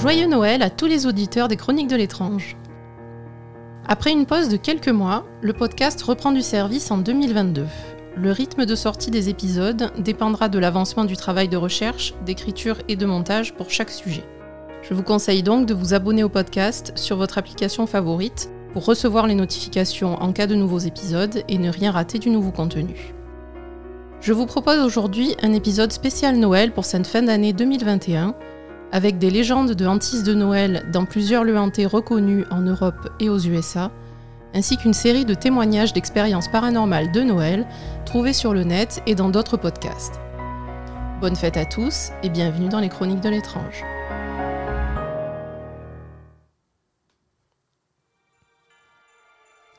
Joyeux Noël à tous les auditeurs des Chroniques de l'étrange. Après une pause de quelques mois, le podcast reprend du service en 2022. Le rythme de sortie des épisodes dépendra de l'avancement du travail de recherche, d'écriture et de montage pour chaque sujet. Je vous conseille donc de vous abonner au podcast sur votre application favorite pour recevoir les notifications en cas de nouveaux épisodes et ne rien rater du nouveau contenu. Je vous propose aujourd'hui un épisode spécial Noël pour cette fin d'année 2021, avec des légendes de hantises de Noël dans plusieurs lieux hantés reconnus en Europe et aux USA, ainsi qu'une série de témoignages d'expériences paranormales de Noël trouvés sur le net et dans d'autres podcasts. Bonne fête à tous et bienvenue dans les Chroniques de l'étrange.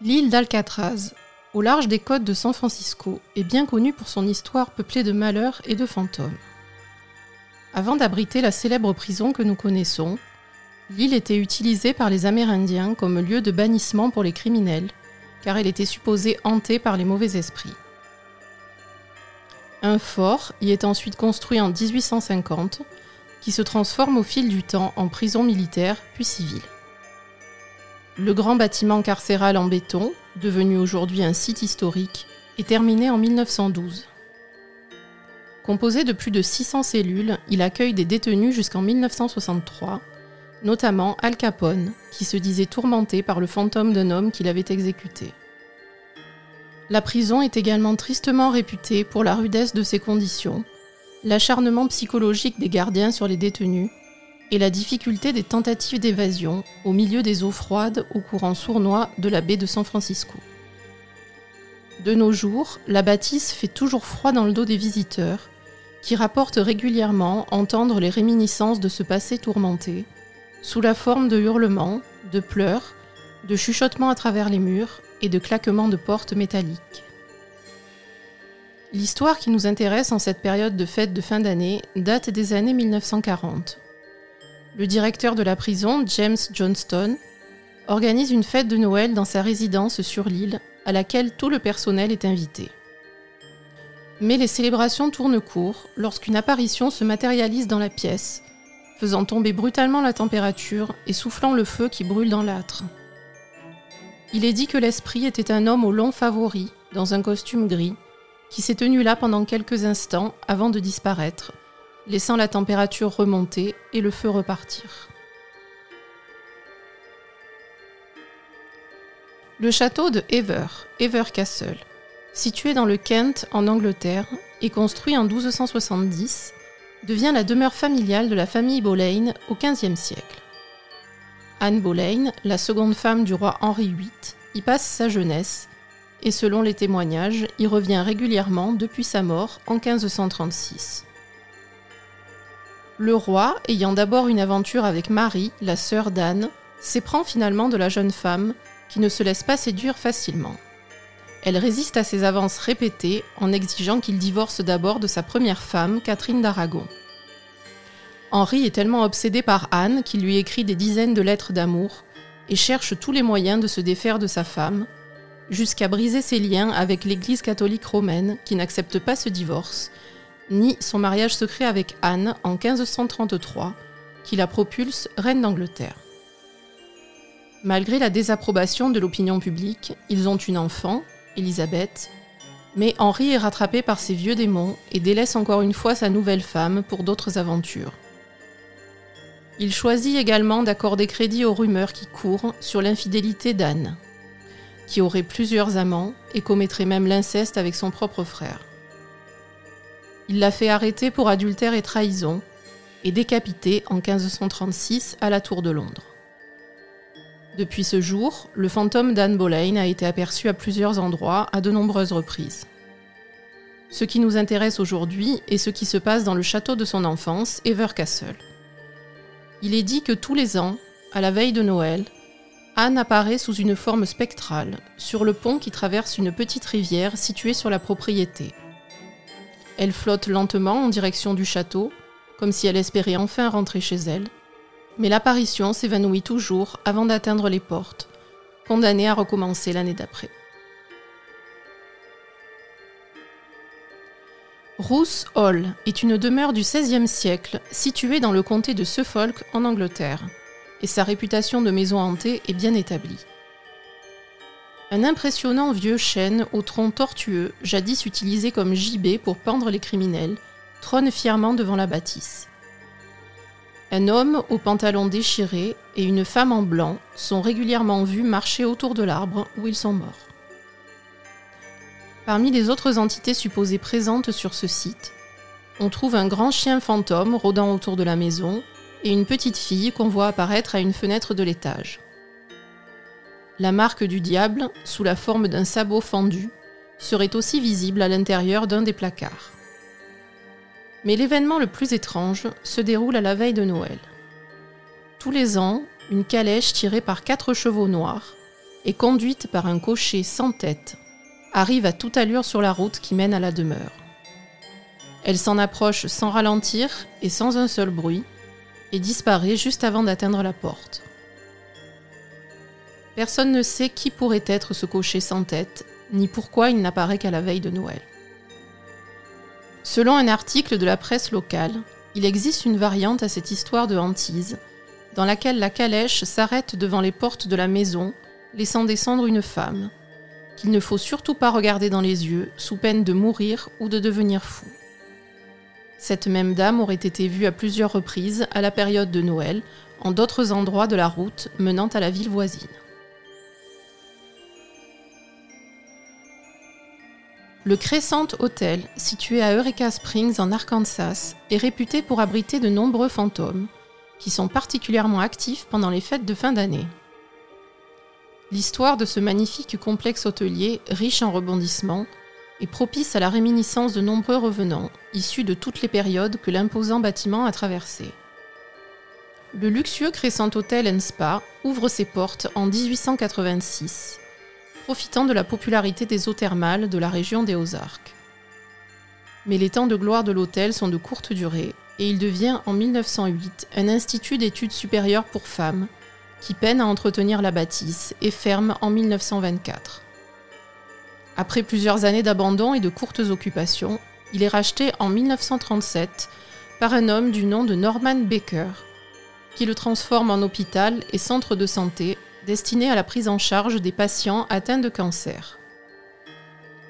L'île d'Alcatraz, au large des côtes de San Francisco, est bien connue pour son histoire peuplée de malheurs et de fantômes. Avant d'abriter la célèbre prison que nous connaissons, l'île était utilisée par les Amérindiens comme lieu de bannissement pour les criminels, car elle était supposée hantée par les mauvais esprits. Un fort y est ensuite construit en 1850, qui se transforme au fil du temps en prison militaire puis civile. Le grand bâtiment carcéral en béton, devenu aujourd'hui un site historique, est terminé en 1912. Composé de plus de 600 cellules, il accueille des détenus jusqu'en 1963, notamment Al Capone, qui se disait tourmenté par le fantôme d'un homme qu'il avait exécuté. La prison est également tristement réputée pour la rudesse de ses conditions, l'acharnement psychologique des gardiens sur les détenus et la difficulté des tentatives d'évasion au milieu des eaux froides au courant sournois de la baie de San Francisco. De nos jours, la bâtisse fait toujours froid dans le dos des visiteurs, qui rapportent régulièrement entendre les réminiscences de ce passé tourmenté, sous la forme de hurlements, de pleurs, de chuchotements à travers les murs et de claquements de portes métalliques. L'histoire qui nous intéresse en cette période de fête de fin d'année date des années 1940. Le directeur de la prison, James Johnston, organise une fête de Noël dans sa résidence sur l'île à laquelle tout le personnel est invité. Mais les célébrations tournent court lorsqu'une apparition se matérialise dans la pièce, faisant tomber brutalement la température et soufflant le feu qui brûle dans l'âtre. Il est dit que l'esprit était un homme au long favori, dans un costume gris, qui s'est tenu là pendant quelques instants avant de disparaître, laissant la température remonter et le feu repartir. Le château de Ever, Ever Castle, situé dans le Kent en Angleterre et construit en 1270, devient la demeure familiale de la famille Boleyn au XVe siècle. Anne Boleyn, la seconde femme du roi Henri VIII, y passe sa jeunesse et selon les témoignages, y revient régulièrement depuis sa mort en 1536. Le roi, ayant d'abord une aventure avec Marie, la sœur d'Anne, s'éprend finalement de la jeune femme qui ne se laisse pas séduire facilement. Elle résiste à ses avances répétées en exigeant qu'il divorce d'abord de sa première femme, Catherine d'Aragon. Henri est tellement obsédé par Anne qu'il lui écrit des dizaines de lettres d'amour et cherche tous les moyens de se défaire de sa femme, jusqu'à briser ses liens avec l'Église catholique romaine qui n'accepte pas ce divorce, ni son mariage secret avec Anne en 1533, qui la propulse reine d'Angleterre. Malgré la désapprobation de l'opinion publique, ils ont une enfant, Elisabeth, mais Henri est rattrapé par ses vieux démons et délaisse encore une fois sa nouvelle femme pour d'autres aventures. Il choisit également d'accorder crédit aux rumeurs qui courent sur l'infidélité d'Anne, qui aurait plusieurs amants et commettrait même l'inceste avec son propre frère. Il l'a fait arrêter pour adultère et trahison et décapité en 1536 à la Tour de Londres. Depuis ce jour, le fantôme d'Anne Boleyn a été aperçu à plusieurs endroits à de nombreuses reprises. Ce qui nous intéresse aujourd'hui est ce qui se passe dans le château de son enfance, Evercastle. Il est dit que tous les ans, à la veille de Noël, Anne apparaît sous une forme spectrale sur le pont qui traverse une petite rivière située sur la propriété. Elle flotte lentement en direction du château, comme si elle espérait enfin rentrer chez elle, mais l'apparition s'évanouit toujours avant d'atteindre les portes, condamnée à recommencer l'année d'après. Roos Hall est une demeure du XVIe siècle située dans le comté de Suffolk en Angleterre, et sa réputation de maison hantée est bien établie. Un impressionnant vieux chêne au tronc tortueux, jadis utilisé comme gibet pour pendre les criminels, trône fièrement devant la bâtisse. Un homme au pantalon déchiré et une femme en blanc sont régulièrement vus marcher autour de l'arbre où ils sont morts. Parmi les autres entités supposées présentes sur ce site, on trouve un grand chien fantôme rôdant autour de la maison et une petite fille qu'on voit apparaître à une fenêtre de l'étage. La marque du diable, sous la forme d'un sabot fendu, serait aussi visible à l'intérieur d'un des placards. Mais l'événement le plus étrange se déroule à la veille de Noël. Tous les ans, une calèche tirée par quatre chevaux noirs et conduite par un cocher sans tête arrive à toute allure sur la route qui mène à la demeure. Elle s'en approche sans ralentir et sans un seul bruit et disparaît juste avant d'atteindre la porte. Personne ne sait qui pourrait être ce cocher sans tête, ni pourquoi il n'apparaît qu'à la veille de Noël. Selon un article de la presse locale, il existe une variante à cette histoire de hantise, dans laquelle la calèche s'arrête devant les portes de la maison, laissant descendre une femme, qu'il ne faut surtout pas regarder dans les yeux, sous peine de mourir ou de devenir fou. Cette même dame aurait été vue à plusieurs reprises à la période de Noël, en d'autres endroits de la route menant à la ville voisine. Le Crescent Hotel, situé à Eureka Springs en Arkansas, est réputé pour abriter de nombreux fantômes, qui sont particulièrement actifs pendant les fêtes de fin d'année. L'histoire de ce magnifique complexe hôtelier, riche en rebondissements, est propice à la réminiscence de nombreux revenants, issus de toutes les périodes que l'imposant bâtiment a traversées. Le luxueux Crescent Hotel Spa ouvre ses portes en 1886 profitant de la popularité des eaux thermales de la région des Ozarks. Mais les temps de gloire de l'hôtel sont de courte durée et il devient en 1908 un institut d'études supérieures pour femmes qui peine à entretenir la bâtisse et ferme en 1924. Après plusieurs années d'abandon et de courtes occupations, il est racheté en 1937 par un homme du nom de Norman Baker, qui le transforme en hôpital et centre de santé destiné à la prise en charge des patients atteints de cancer.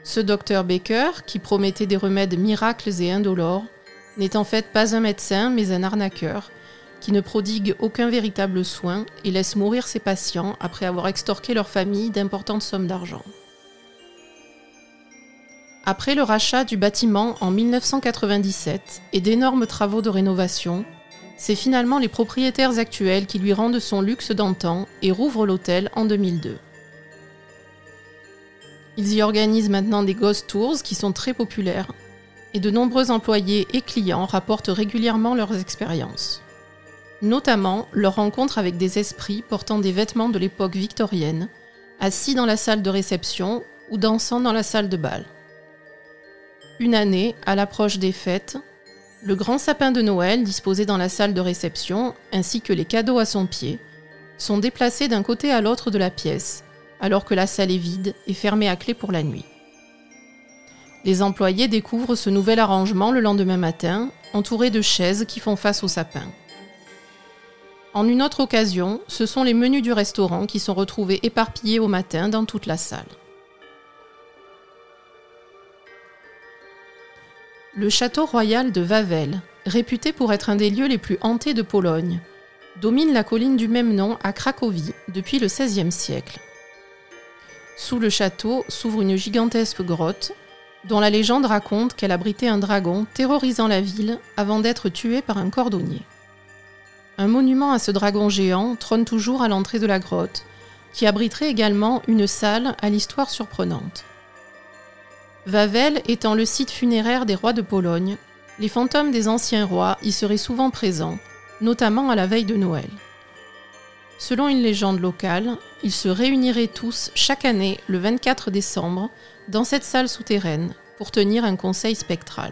Ce docteur Baker, qui promettait des remèdes miracles et indolores, n'est en fait pas un médecin mais un arnaqueur qui ne prodigue aucun véritable soin et laisse mourir ses patients après avoir extorqué leur famille d'importantes sommes d'argent. Après le rachat du bâtiment en 1997 et d'énormes travaux de rénovation, c'est finalement les propriétaires actuels qui lui rendent son luxe d'antan et rouvrent l'hôtel en 2002. Ils y organisent maintenant des ghost tours qui sont très populaires et de nombreux employés et clients rapportent régulièrement leurs expériences. Notamment leur rencontre avec des esprits portant des vêtements de l'époque victorienne, assis dans la salle de réception ou dansant dans la salle de bal. Une année, à l'approche des fêtes, le grand sapin de Noël disposé dans la salle de réception, ainsi que les cadeaux à son pied, sont déplacés d'un côté à l'autre de la pièce, alors que la salle est vide et fermée à clé pour la nuit. Les employés découvrent ce nouvel arrangement le lendemain matin, entourés de chaises qui font face au sapin. En une autre occasion, ce sont les menus du restaurant qui sont retrouvés éparpillés au matin dans toute la salle. Le château royal de Wawel, réputé pour être un des lieux les plus hantés de Pologne, domine la colline du même nom à Cracovie depuis le XVIe siècle. Sous le château s'ouvre une gigantesque grotte dont la légende raconte qu'elle abritait un dragon terrorisant la ville avant d'être tué par un cordonnier. Un monument à ce dragon géant trône toujours à l'entrée de la grotte, qui abriterait également une salle à l'histoire surprenante. Wawel étant le site funéraire des rois de Pologne, les fantômes des anciens rois y seraient souvent présents, notamment à la veille de Noël. Selon une légende locale, ils se réuniraient tous chaque année le 24 décembre dans cette salle souterraine pour tenir un conseil spectral.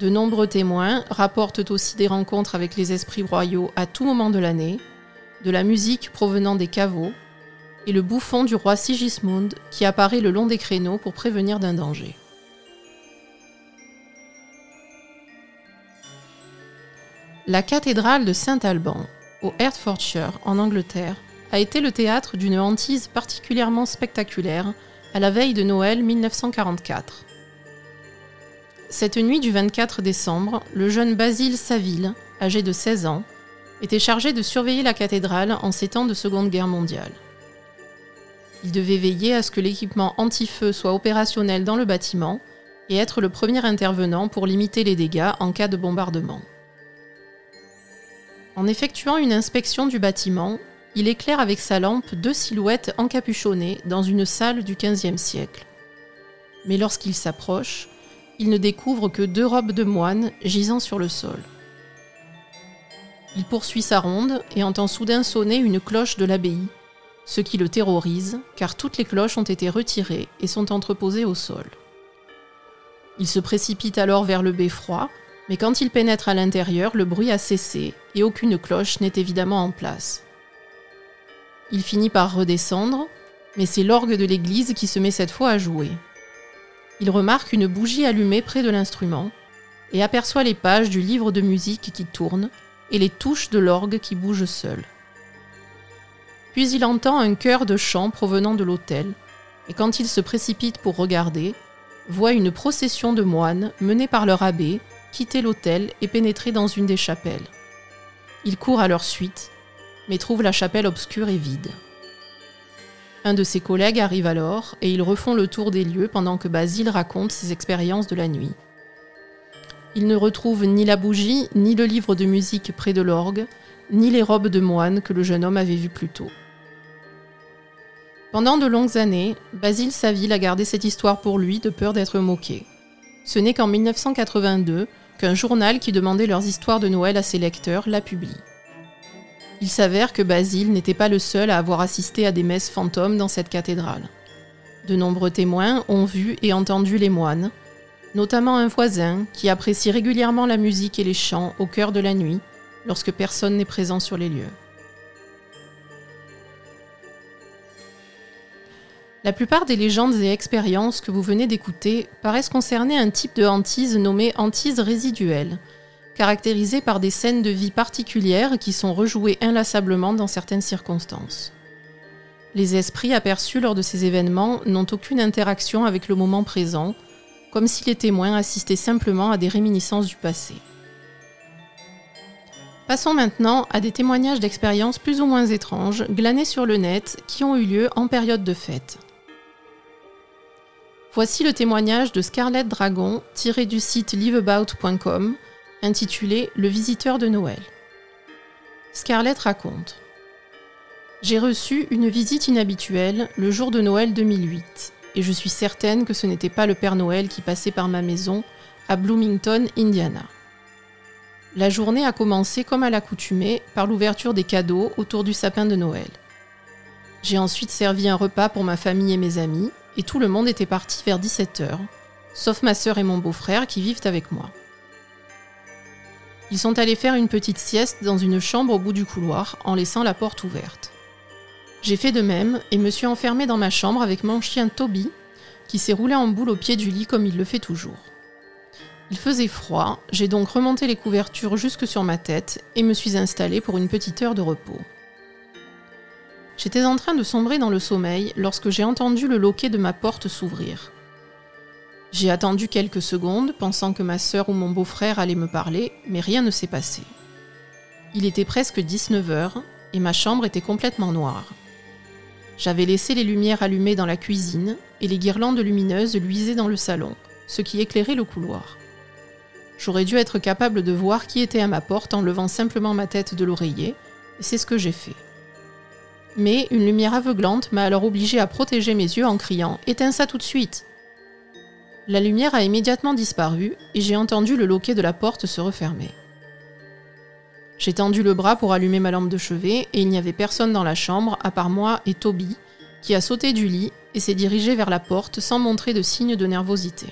De nombreux témoins rapportent aussi des rencontres avec les esprits royaux à tout moment de l'année, de la musique provenant des caveaux et le bouffon du roi Sigismund qui apparaît le long des créneaux pour prévenir d'un danger. La cathédrale de Saint-Alban, au Hertfordshire, en Angleterre, a été le théâtre d'une hantise particulièrement spectaculaire à la veille de Noël 1944. Cette nuit du 24 décembre, le jeune Basile Saville, âgé de 16 ans, était chargé de surveiller la cathédrale en ces temps de Seconde Guerre mondiale. Il devait veiller à ce que l'équipement anti-feu soit opérationnel dans le bâtiment et être le premier intervenant pour limiter les dégâts en cas de bombardement. En effectuant une inspection du bâtiment, il éclaire avec sa lampe deux silhouettes encapuchonnées dans une salle du XVe siècle. Mais lorsqu'il s'approche, il ne découvre que deux robes de moine gisant sur le sol. Il poursuit sa ronde et entend soudain sonner une cloche de l'abbaye, ce qui le terrorise car toutes les cloches ont été retirées et sont entreposées au sol. Il se précipite alors vers le beffroi, mais quand il pénètre à l'intérieur, le bruit a cessé et aucune cloche n'est évidemment en place. Il finit par redescendre, mais c'est l'orgue de l'église qui se met cette fois à jouer. Il remarque une bougie allumée près de l'instrument et aperçoit les pages du livre de musique qui tournent et les touches de l'orgue qui bougent seules. Puis il entend un chœur de chant provenant de l'autel, et quand il se précipite pour regarder, voit une procession de moines menés par leur abbé quitter l'autel et pénétrer dans une des chapelles. Il court à leur suite, mais trouve la chapelle obscure et vide. Un de ses collègues arrive alors et ils refont le tour des lieux pendant que Basile raconte ses expériences de la nuit. Il ne retrouve ni la bougie, ni le livre de musique près de l'orgue, ni les robes de moine que le jeune homme avait vues plus tôt. Pendant de longues années, Basile Saville a gardé cette histoire pour lui de peur d'être moqué. Ce n'est qu'en 1982 qu'un journal qui demandait leurs histoires de Noël à ses lecteurs la publie. Il s'avère que Basile n'était pas le seul à avoir assisté à des messes fantômes dans cette cathédrale. De nombreux témoins ont vu et entendu les moines, notamment un voisin qui apprécie régulièrement la musique et les chants au cœur de la nuit, lorsque personne n'est présent sur les lieux. La plupart des légendes et expériences que vous venez d'écouter paraissent concerner un type de hantise nommé hantise résiduelle, caractérisée par des scènes de vie particulières qui sont rejouées inlassablement dans certaines circonstances. Les esprits aperçus lors de ces événements n'ont aucune interaction avec le moment présent, comme si les témoins assistaient simplement à des réminiscences du passé. Passons maintenant à des témoignages d'expériences plus ou moins étranges glanés sur le net qui ont eu lieu en période de fête. Voici le témoignage de Scarlett Dragon tiré du site liveabout.com intitulé Le visiteur de Noël. Scarlett raconte J'ai reçu une visite inhabituelle le jour de Noël 2008 et je suis certaine que ce n'était pas le Père Noël qui passait par ma maison à Bloomington, Indiana. La journée a commencé comme à l'accoutumée par l'ouverture des cadeaux autour du sapin de Noël. J'ai ensuite servi un repas pour ma famille et mes amis et tout le monde était parti vers 17h, sauf ma sœur et mon beau-frère qui vivent avec moi. Ils sont allés faire une petite sieste dans une chambre au bout du couloir en laissant la porte ouverte. J'ai fait de même et me suis enfermée dans ma chambre avec mon chien Toby, qui s'est roulé en boule au pied du lit comme il le fait toujours. Il faisait froid, j'ai donc remonté les couvertures jusque sur ma tête et me suis installée pour une petite heure de repos. J'étais en train de sombrer dans le sommeil lorsque j'ai entendu le loquet de ma porte s'ouvrir. J'ai attendu quelques secondes, pensant que ma sœur ou mon beau-frère allaient me parler, mais rien ne s'est passé. Il était presque 19 heures et ma chambre était complètement noire. J'avais laissé les lumières allumées dans la cuisine et les guirlandes lumineuses luisaient dans le salon, ce qui éclairait le couloir. J'aurais dû être capable de voir qui était à ma porte en levant simplement ma tête de l'oreiller, et c'est ce que j'ai fait mais une lumière aveuglante m'a alors obligé à protéger mes yeux en criant Éteins ça tout de suite La lumière a immédiatement disparu et j'ai entendu le loquet de la porte se refermer. J'ai tendu le bras pour allumer ma lampe de chevet et il n'y avait personne dans la chambre à part moi et Toby, qui a sauté du lit et s'est dirigé vers la porte sans montrer de signe de nervosité.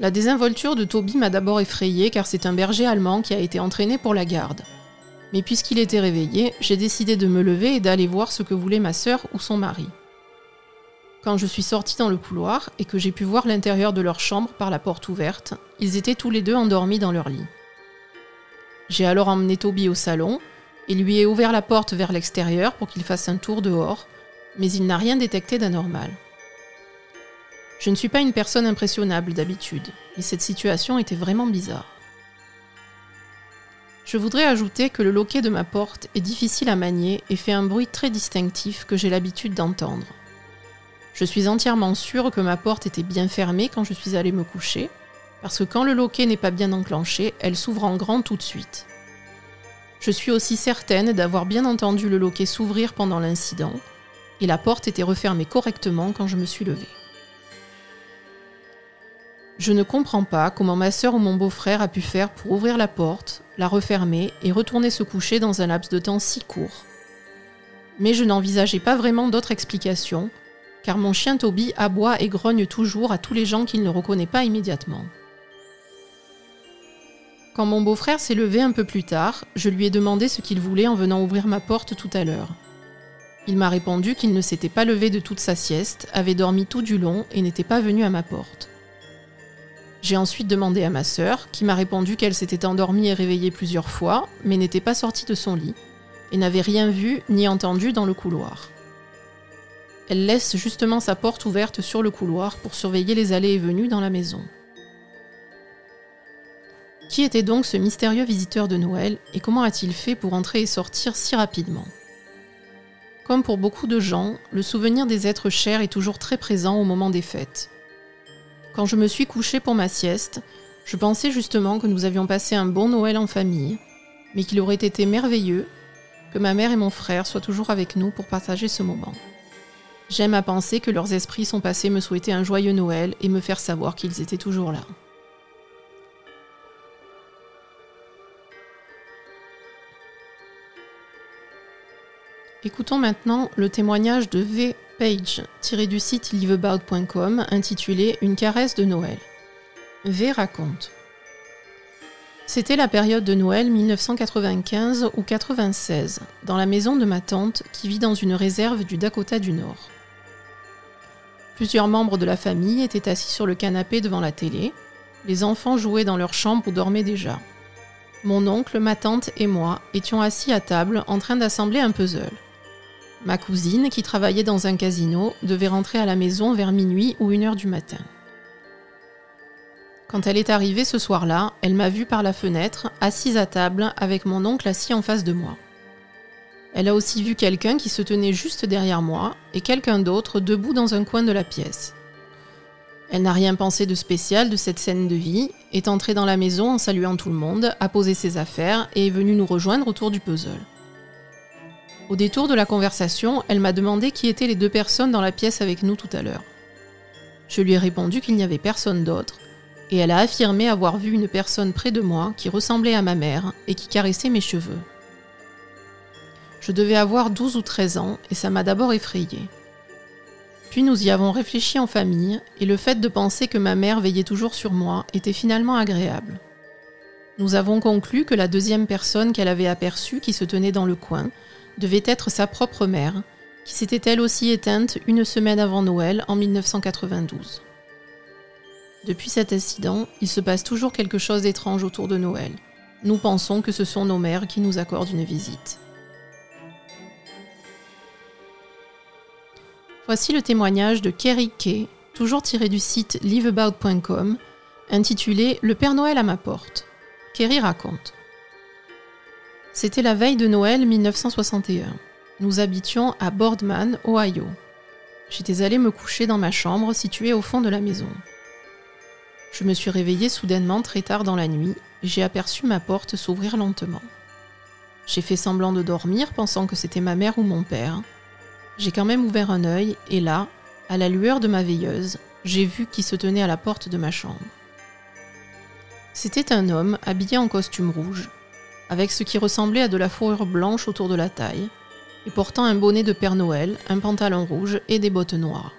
La désinvolture de Toby m'a d'abord effrayé car c'est un berger allemand qui a été entraîné pour la garde mais puisqu'il était réveillé, j'ai décidé de me lever et d'aller voir ce que voulait ma sœur ou son mari. Quand je suis sortie dans le couloir et que j'ai pu voir l'intérieur de leur chambre par la porte ouverte, ils étaient tous les deux endormis dans leur lit. J'ai alors emmené Toby au salon et lui ai ouvert la porte vers l'extérieur pour qu'il fasse un tour dehors, mais il n'a rien détecté d'anormal. Je ne suis pas une personne impressionnable d'habitude, mais cette situation était vraiment bizarre. Je voudrais ajouter que le loquet de ma porte est difficile à manier et fait un bruit très distinctif que j'ai l'habitude d'entendre. Je suis entièrement sûre que ma porte était bien fermée quand je suis allée me coucher, parce que quand le loquet n'est pas bien enclenché, elle s'ouvre en grand tout de suite. Je suis aussi certaine d'avoir bien entendu le loquet s'ouvrir pendant l'incident, et la porte était refermée correctement quand je me suis levée. Je ne comprends pas comment ma sœur ou mon beau-frère a pu faire pour ouvrir la porte, la refermer et retourner se coucher dans un laps de temps si court. Mais je n'envisageais pas vraiment d'autre explication, car mon chien Toby aboie et grogne toujours à tous les gens qu'il ne reconnaît pas immédiatement. Quand mon beau-frère s'est levé un peu plus tard, je lui ai demandé ce qu'il voulait en venant ouvrir ma porte tout à l'heure. Il m'a répondu qu'il ne s'était pas levé de toute sa sieste, avait dormi tout du long et n'était pas venu à ma porte. J'ai ensuite demandé à ma sœur, qui m'a répondu qu'elle s'était endormie et réveillée plusieurs fois, mais n'était pas sortie de son lit, et n'avait rien vu ni entendu dans le couloir. Elle laisse justement sa porte ouverte sur le couloir pour surveiller les allées et venues dans la maison. Qui était donc ce mystérieux visiteur de Noël et comment a-t-il fait pour entrer et sortir si rapidement? Comme pour beaucoup de gens, le souvenir des êtres chers est toujours très présent au moment des fêtes. Quand je me suis couchée pour ma sieste, je pensais justement que nous avions passé un bon Noël en famille, mais qu'il aurait été merveilleux que ma mère et mon frère soient toujours avec nous pour partager ce moment. J'aime à penser que leurs esprits sont passés me souhaiter un joyeux Noël et me faire savoir qu'ils étaient toujours là. Écoutons maintenant le témoignage de V page du site liveabout.com intitulé Une caresse de Noël. V raconte C'était la période de Noël 1995 ou 96, dans la maison de ma tante qui vit dans une réserve du Dakota du Nord. Plusieurs membres de la famille étaient assis sur le canapé devant la télé. Les enfants jouaient dans leur chambre ou dormaient déjà. Mon oncle, ma tante et moi étions assis à table en train d'assembler un puzzle. Ma cousine, qui travaillait dans un casino, devait rentrer à la maison vers minuit ou une heure du matin. Quand elle est arrivée ce soir-là, elle m'a vue par la fenêtre, assise à table, avec mon oncle assis en face de moi. Elle a aussi vu quelqu'un qui se tenait juste derrière moi et quelqu'un d'autre debout dans un coin de la pièce. Elle n'a rien pensé de spécial de cette scène de vie, est entrée dans la maison en saluant tout le monde, a posé ses affaires et est venue nous rejoindre autour du puzzle. Au détour de la conversation, elle m'a demandé qui étaient les deux personnes dans la pièce avec nous tout à l'heure. Je lui ai répondu qu'il n'y avait personne d'autre, et elle a affirmé avoir vu une personne près de moi qui ressemblait à ma mère et qui caressait mes cheveux. Je devais avoir 12 ou 13 ans et ça m'a d'abord effrayée. Puis nous y avons réfléchi en famille et le fait de penser que ma mère veillait toujours sur moi était finalement agréable. Nous avons conclu que la deuxième personne qu'elle avait aperçue qui se tenait dans le coin devait être sa propre mère, qui s'était elle aussi éteinte une semaine avant Noël en 1992. Depuis cet incident, il se passe toujours quelque chose d'étrange autour de Noël. Nous pensons que ce sont nos mères qui nous accordent une visite. Voici le témoignage de Kerry Kay, toujours tiré du site liveabout.com, intitulé Le Père Noël à ma porte. Kerry raconte c'était la veille de Noël 1961. Nous habitions à Boardman, Ohio. J'étais allée me coucher dans ma chambre située au fond de la maison. Je me suis réveillée soudainement très tard dans la nuit et j'ai aperçu ma porte s'ouvrir lentement. J'ai fait semblant de dormir pensant que c'était ma mère ou mon père. J'ai quand même ouvert un œil et là, à la lueur de ma veilleuse, j'ai vu qui se tenait à la porte de ma chambre. C'était un homme habillé en costume rouge, avec ce qui ressemblait à de la fourrure blanche autour de la taille, et portant un bonnet de Père Noël, un pantalon rouge et des bottes noires.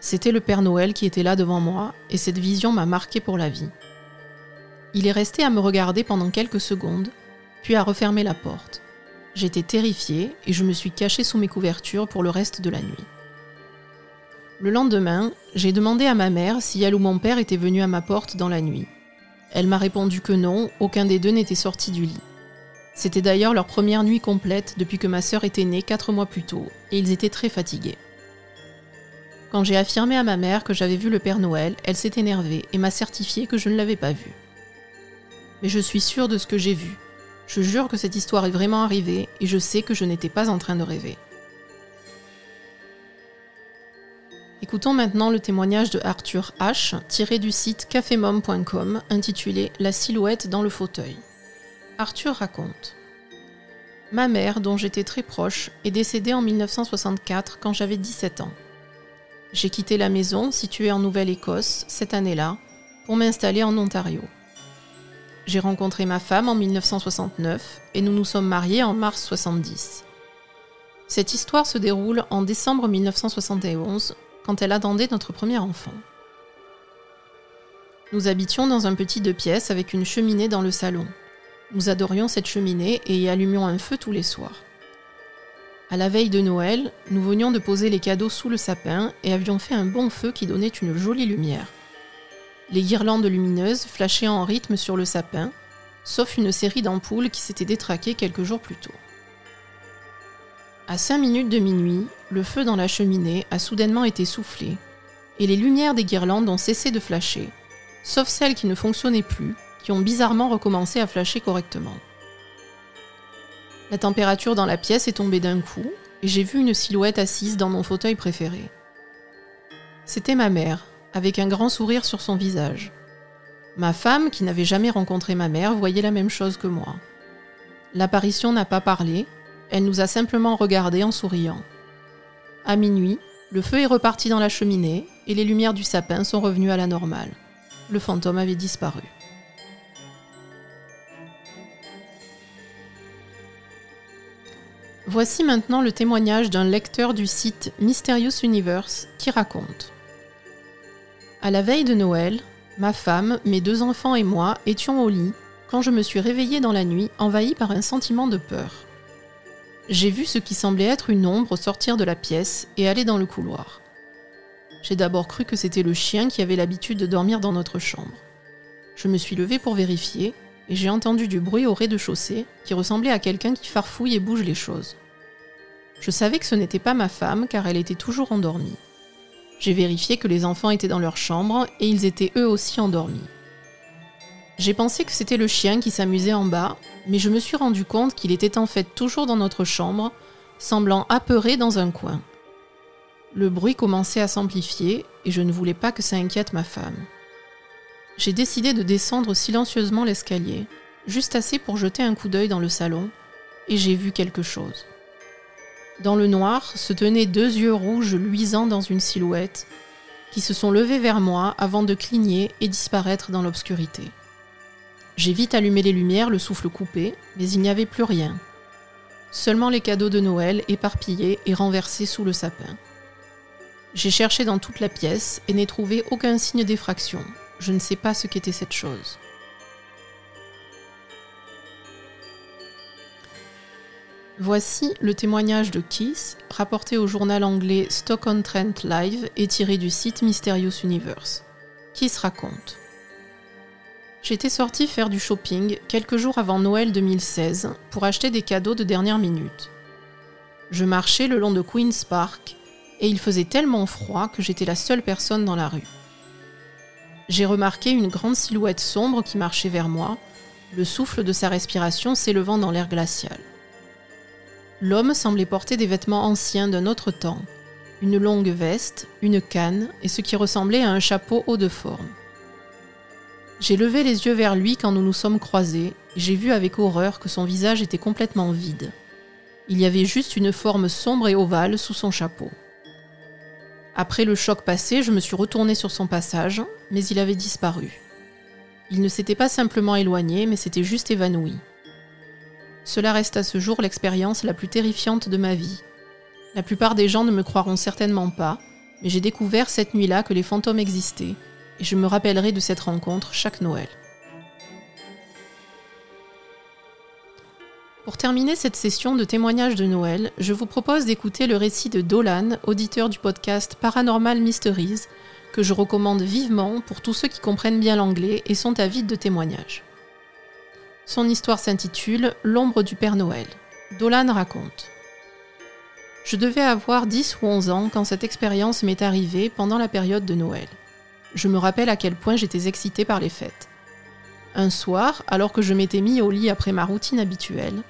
C'était le Père Noël qui était là devant moi, et cette vision m'a marqué pour la vie. Il est resté à me regarder pendant quelques secondes, puis a refermé la porte. J'étais terrifiée et je me suis cachée sous mes couvertures pour le reste de la nuit. Le lendemain, j'ai demandé à ma mère si elle ou mon père était venu à ma porte dans la nuit. Elle m'a répondu que non, aucun des deux n'était sorti du lit. C'était d'ailleurs leur première nuit complète depuis que ma sœur était née quatre mois plus tôt, et ils étaient très fatigués. Quand j'ai affirmé à ma mère que j'avais vu le Père Noël, elle s'est énervée et m'a certifié que je ne l'avais pas vu. Mais je suis sûre de ce que j'ai vu. Je jure que cette histoire est vraiment arrivée et je sais que je n'étais pas en train de rêver. Écoutons maintenant le témoignage de Arthur H, tiré du site cafemom.com, intitulé La silhouette dans le fauteuil. Arthur raconte Ma mère, dont j'étais très proche, est décédée en 1964 quand j'avais 17 ans. J'ai quitté la maison, située en Nouvelle-Écosse, cette année-là, pour m'installer en Ontario. J'ai rencontré ma femme en 1969 et nous nous sommes mariés en mars 70. Cette histoire se déroule en décembre 1971, quand elle attendait notre premier enfant. Nous habitions dans un petit deux pièces avec une cheminée dans le salon. Nous adorions cette cheminée et y allumions un feu tous les soirs. À la veille de Noël, nous venions de poser les cadeaux sous le sapin et avions fait un bon feu qui donnait une jolie lumière. Les guirlandes lumineuses flashaient en rythme sur le sapin, sauf une série d'ampoules qui s'étaient détraquées quelques jours plus tôt. À cinq minutes de minuit, le feu dans la cheminée a soudainement été soufflé, et les lumières des guirlandes ont cessé de flasher, sauf celles qui ne fonctionnaient plus, qui ont bizarrement recommencé à flasher correctement. La température dans la pièce est tombée d'un coup et j'ai vu une silhouette assise dans mon fauteuil préféré. C'était ma mère, avec un grand sourire sur son visage. Ma femme, qui n'avait jamais rencontré ma mère, voyait la même chose que moi. L'apparition n'a pas parlé, elle nous a simplement regardés en souriant. À minuit, le feu est reparti dans la cheminée et les lumières du sapin sont revenues à la normale. Le fantôme avait disparu. Voici maintenant le témoignage d'un lecteur du site Mysterious Universe qui raconte. À la veille de Noël, ma femme, mes deux enfants et moi étions au lit quand je me suis réveillée dans la nuit envahie par un sentiment de peur. J'ai vu ce qui semblait être une ombre sortir de la pièce et aller dans le couloir. J'ai d'abord cru que c'était le chien qui avait l'habitude de dormir dans notre chambre. Je me suis levée pour vérifier et j'ai entendu du bruit au rez-de-chaussée qui ressemblait à quelqu'un qui farfouille et bouge les choses. Je savais que ce n'était pas ma femme car elle était toujours endormie. J'ai vérifié que les enfants étaient dans leur chambre et ils étaient eux aussi endormis. J'ai pensé que c'était le chien qui s'amusait en bas, mais je me suis rendu compte qu'il était en fait toujours dans notre chambre, semblant apeuré dans un coin. Le bruit commençait à s'amplifier et je ne voulais pas que ça inquiète ma femme j'ai décidé de descendre silencieusement l'escalier, juste assez pour jeter un coup d'œil dans le salon, et j'ai vu quelque chose. Dans le noir se tenaient deux yeux rouges luisants dans une silhouette, qui se sont levés vers moi avant de cligner et disparaître dans l'obscurité. J'ai vite allumé les lumières, le souffle coupé, mais il n'y avait plus rien. Seulement les cadeaux de Noël éparpillés et renversés sous le sapin. J'ai cherché dans toute la pièce et n'ai trouvé aucun signe d'effraction, je ne sais pas ce qu'était cette chose. Voici le témoignage de Keith, rapporté au journal anglais Stock-on-Trent Live et tiré du site Mysterious Universe. Keith raconte J'étais sorti faire du shopping quelques jours avant Noël 2016 pour acheter des cadeaux de dernière minute. Je marchais le long de Queen's Park et il faisait tellement froid que j'étais la seule personne dans la rue j'ai remarqué une grande silhouette sombre qui marchait vers moi, le souffle de sa respiration s'élevant dans l'air glacial. L'homme semblait porter des vêtements anciens d'un autre temps, une longue veste, une canne et ce qui ressemblait à un chapeau haut de forme. J'ai levé les yeux vers lui quand nous nous sommes croisés et j'ai vu avec horreur que son visage était complètement vide. Il y avait juste une forme sombre et ovale sous son chapeau. Après le choc passé, je me suis retournée sur son passage, mais il avait disparu. Il ne s'était pas simplement éloigné, mais s'était juste évanoui. Cela reste à ce jour l'expérience la plus terrifiante de ma vie. La plupart des gens ne me croiront certainement pas, mais j'ai découvert cette nuit-là que les fantômes existaient, et je me rappellerai de cette rencontre chaque Noël. Pour terminer cette session de témoignages de Noël, je vous propose d'écouter le récit de Dolan, auditeur du podcast Paranormal Mysteries, que je recommande vivement pour tous ceux qui comprennent bien l'anglais et sont avides de témoignages. Son histoire s'intitule L'ombre du Père Noël. Dolan raconte. Je devais avoir 10 ou 11 ans quand cette expérience m'est arrivée pendant la période de Noël. Je me rappelle à quel point j'étais excitée par les fêtes. Un soir, alors que je m'étais mis au lit après ma routine habituelle,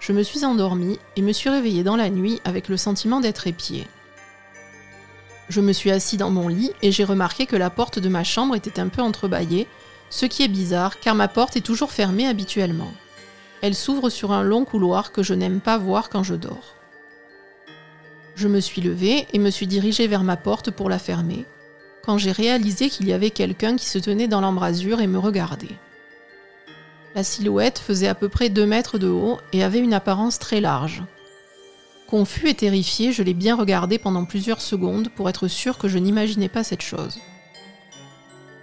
je me suis endormie et me suis réveillée dans la nuit avec le sentiment d'être épiée. Je me suis assis dans mon lit et j'ai remarqué que la porte de ma chambre était un peu entrebâillée, ce qui est bizarre car ma porte est toujours fermée habituellement. Elle s'ouvre sur un long couloir que je n'aime pas voir quand je dors. Je me suis levée et me suis dirigée vers ma porte pour la fermer, quand j'ai réalisé qu'il y avait quelqu'un qui se tenait dans l'embrasure et me regardait. La silhouette faisait à peu près 2 mètres de haut et avait une apparence très large. Confus et terrifié, je l'ai bien regardé pendant plusieurs secondes pour être sûr que je n'imaginais pas cette chose.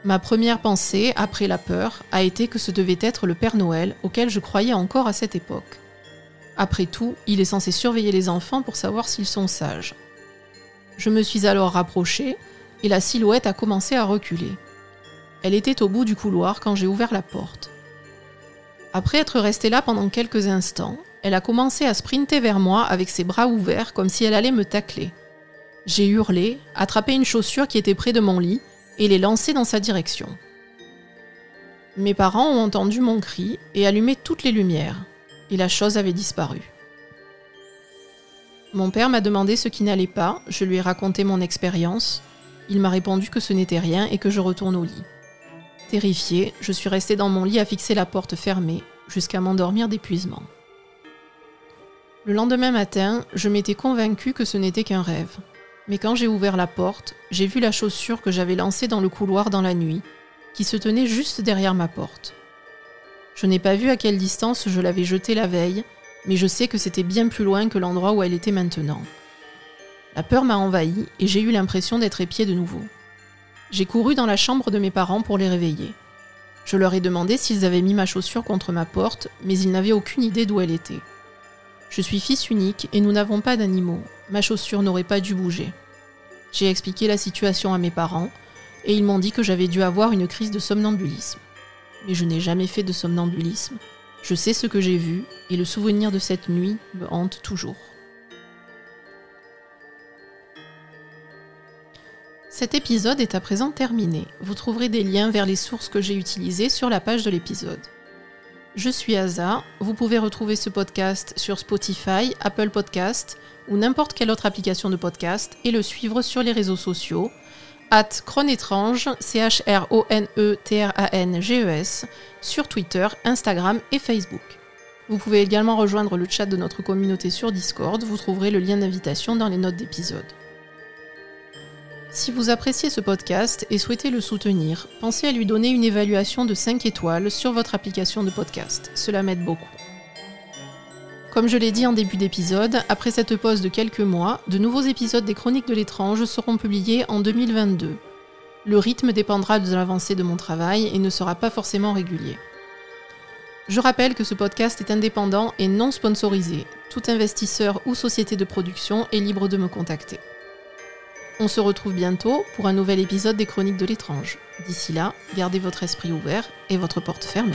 Ma première pensée, après la peur, a été que ce devait être le Père Noël auquel je croyais encore à cette époque. Après tout, il est censé surveiller les enfants pour savoir s'ils sont sages. Je me suis alors rapprochée et la silhouette a commencé à reculer. Elle était au bout du couloir quand j'ai ouvert la porte. Après être restée là pendant quelques instants, elle a commencé à sprinter vers moi avec ses bras ouverts comme si elle allait me tacler. J'ai hurlé, attrapé une chaussure qui était près de mon lit et l'ai lancée dans sa direction. Mes parents ont entendu mon cri et allumé toutes les lumières, et la chose avait disparu. Mon père m'a demandé ce qui n'allait pas, je lui ai raconté mon expérience, il m'a répondu que ce n'était rien et que je retourne au lit. Terrifiée, je suis restée dans mon lit à fixer la porte fermée, jusqu'à m'endormir d'épuisement. Le lendemain matin, je m'étais convaincue que ce n'était qu'un rêve. Mais quand j'ai ouvert la porte, j'ai vu la chaussure que j'avais lancée dans le couloir dans la nuit, qui se tenait juste derrière ma porte. Je n'ai pas vu à quelle distance je l'avais jetée la veille, mais je sais que c'était bien plus loin que l'endroit où elle était maintenant. La peur m'a envahi et j'ai eu l'impression d'être épiée de nouveau. J'ai couru dans la chambre de mes parents pour les réveiller. Je leur ai demandé s'ils avaient mis ma chaussure contre ma porte, mais ils n'avaient aucune idée d'où elle était. Je suis fils unique et nous n'avons pas d'animaux. Ma chaussure n'aurait pas dû bouger. J'ai expliqué la situation à mes parents et ils m'ont dit que j'avais dû avoir une crise de somnambulisme. Mais je n'ai jamais fait de somnambulisme. Je sais ce que j'ai vu et le souvenir de cette nuit me hante toujours. Cet épisode est à présent terminé. Vous trouverez des liens vers les sources que j'ai utilisées sur la page de l'épisode. Je suis Aza. Vous pouvez retrouver ce podcast sur Spotify, Apple Podcast ou n'importe quelle autre application de podcast et le suivre sur les réseaux sociaux at Chronetrange, C-H-R-O-N-E-T-R-A-N-G-E-S, sur Twitter, Instagram et Facebook. Vous pouvez également rejoindre le chat de notre communauté sur Discord, vous trouverez le lien d'invitation dans les notes d'épisode. Si vous appréciez ce podcast et souhaitez le soutenir, pensez à lui donner une évaluation de 5 étoiles sur votre application de podcast. Cela m'aide beaucoup. Comme je l'ai dit en début d'épisode, après cette pause de quelques mois, de nouveaux épisodes des Chroniques de l'étrange seront publiés en 2022. Le rythme dépendra de l'avancée de mon travail et ne sera pas forcément régulier. Je rappelle que ce podcast est indépendant et non sponsorisé. Tout investisseur ou société de production est libre de me contacter. On se retrouve bientôt pour un nouvel épisode des Chroniques de l'étrange. D'ici là, gardez votre esprit ouvert et votre porte fermée.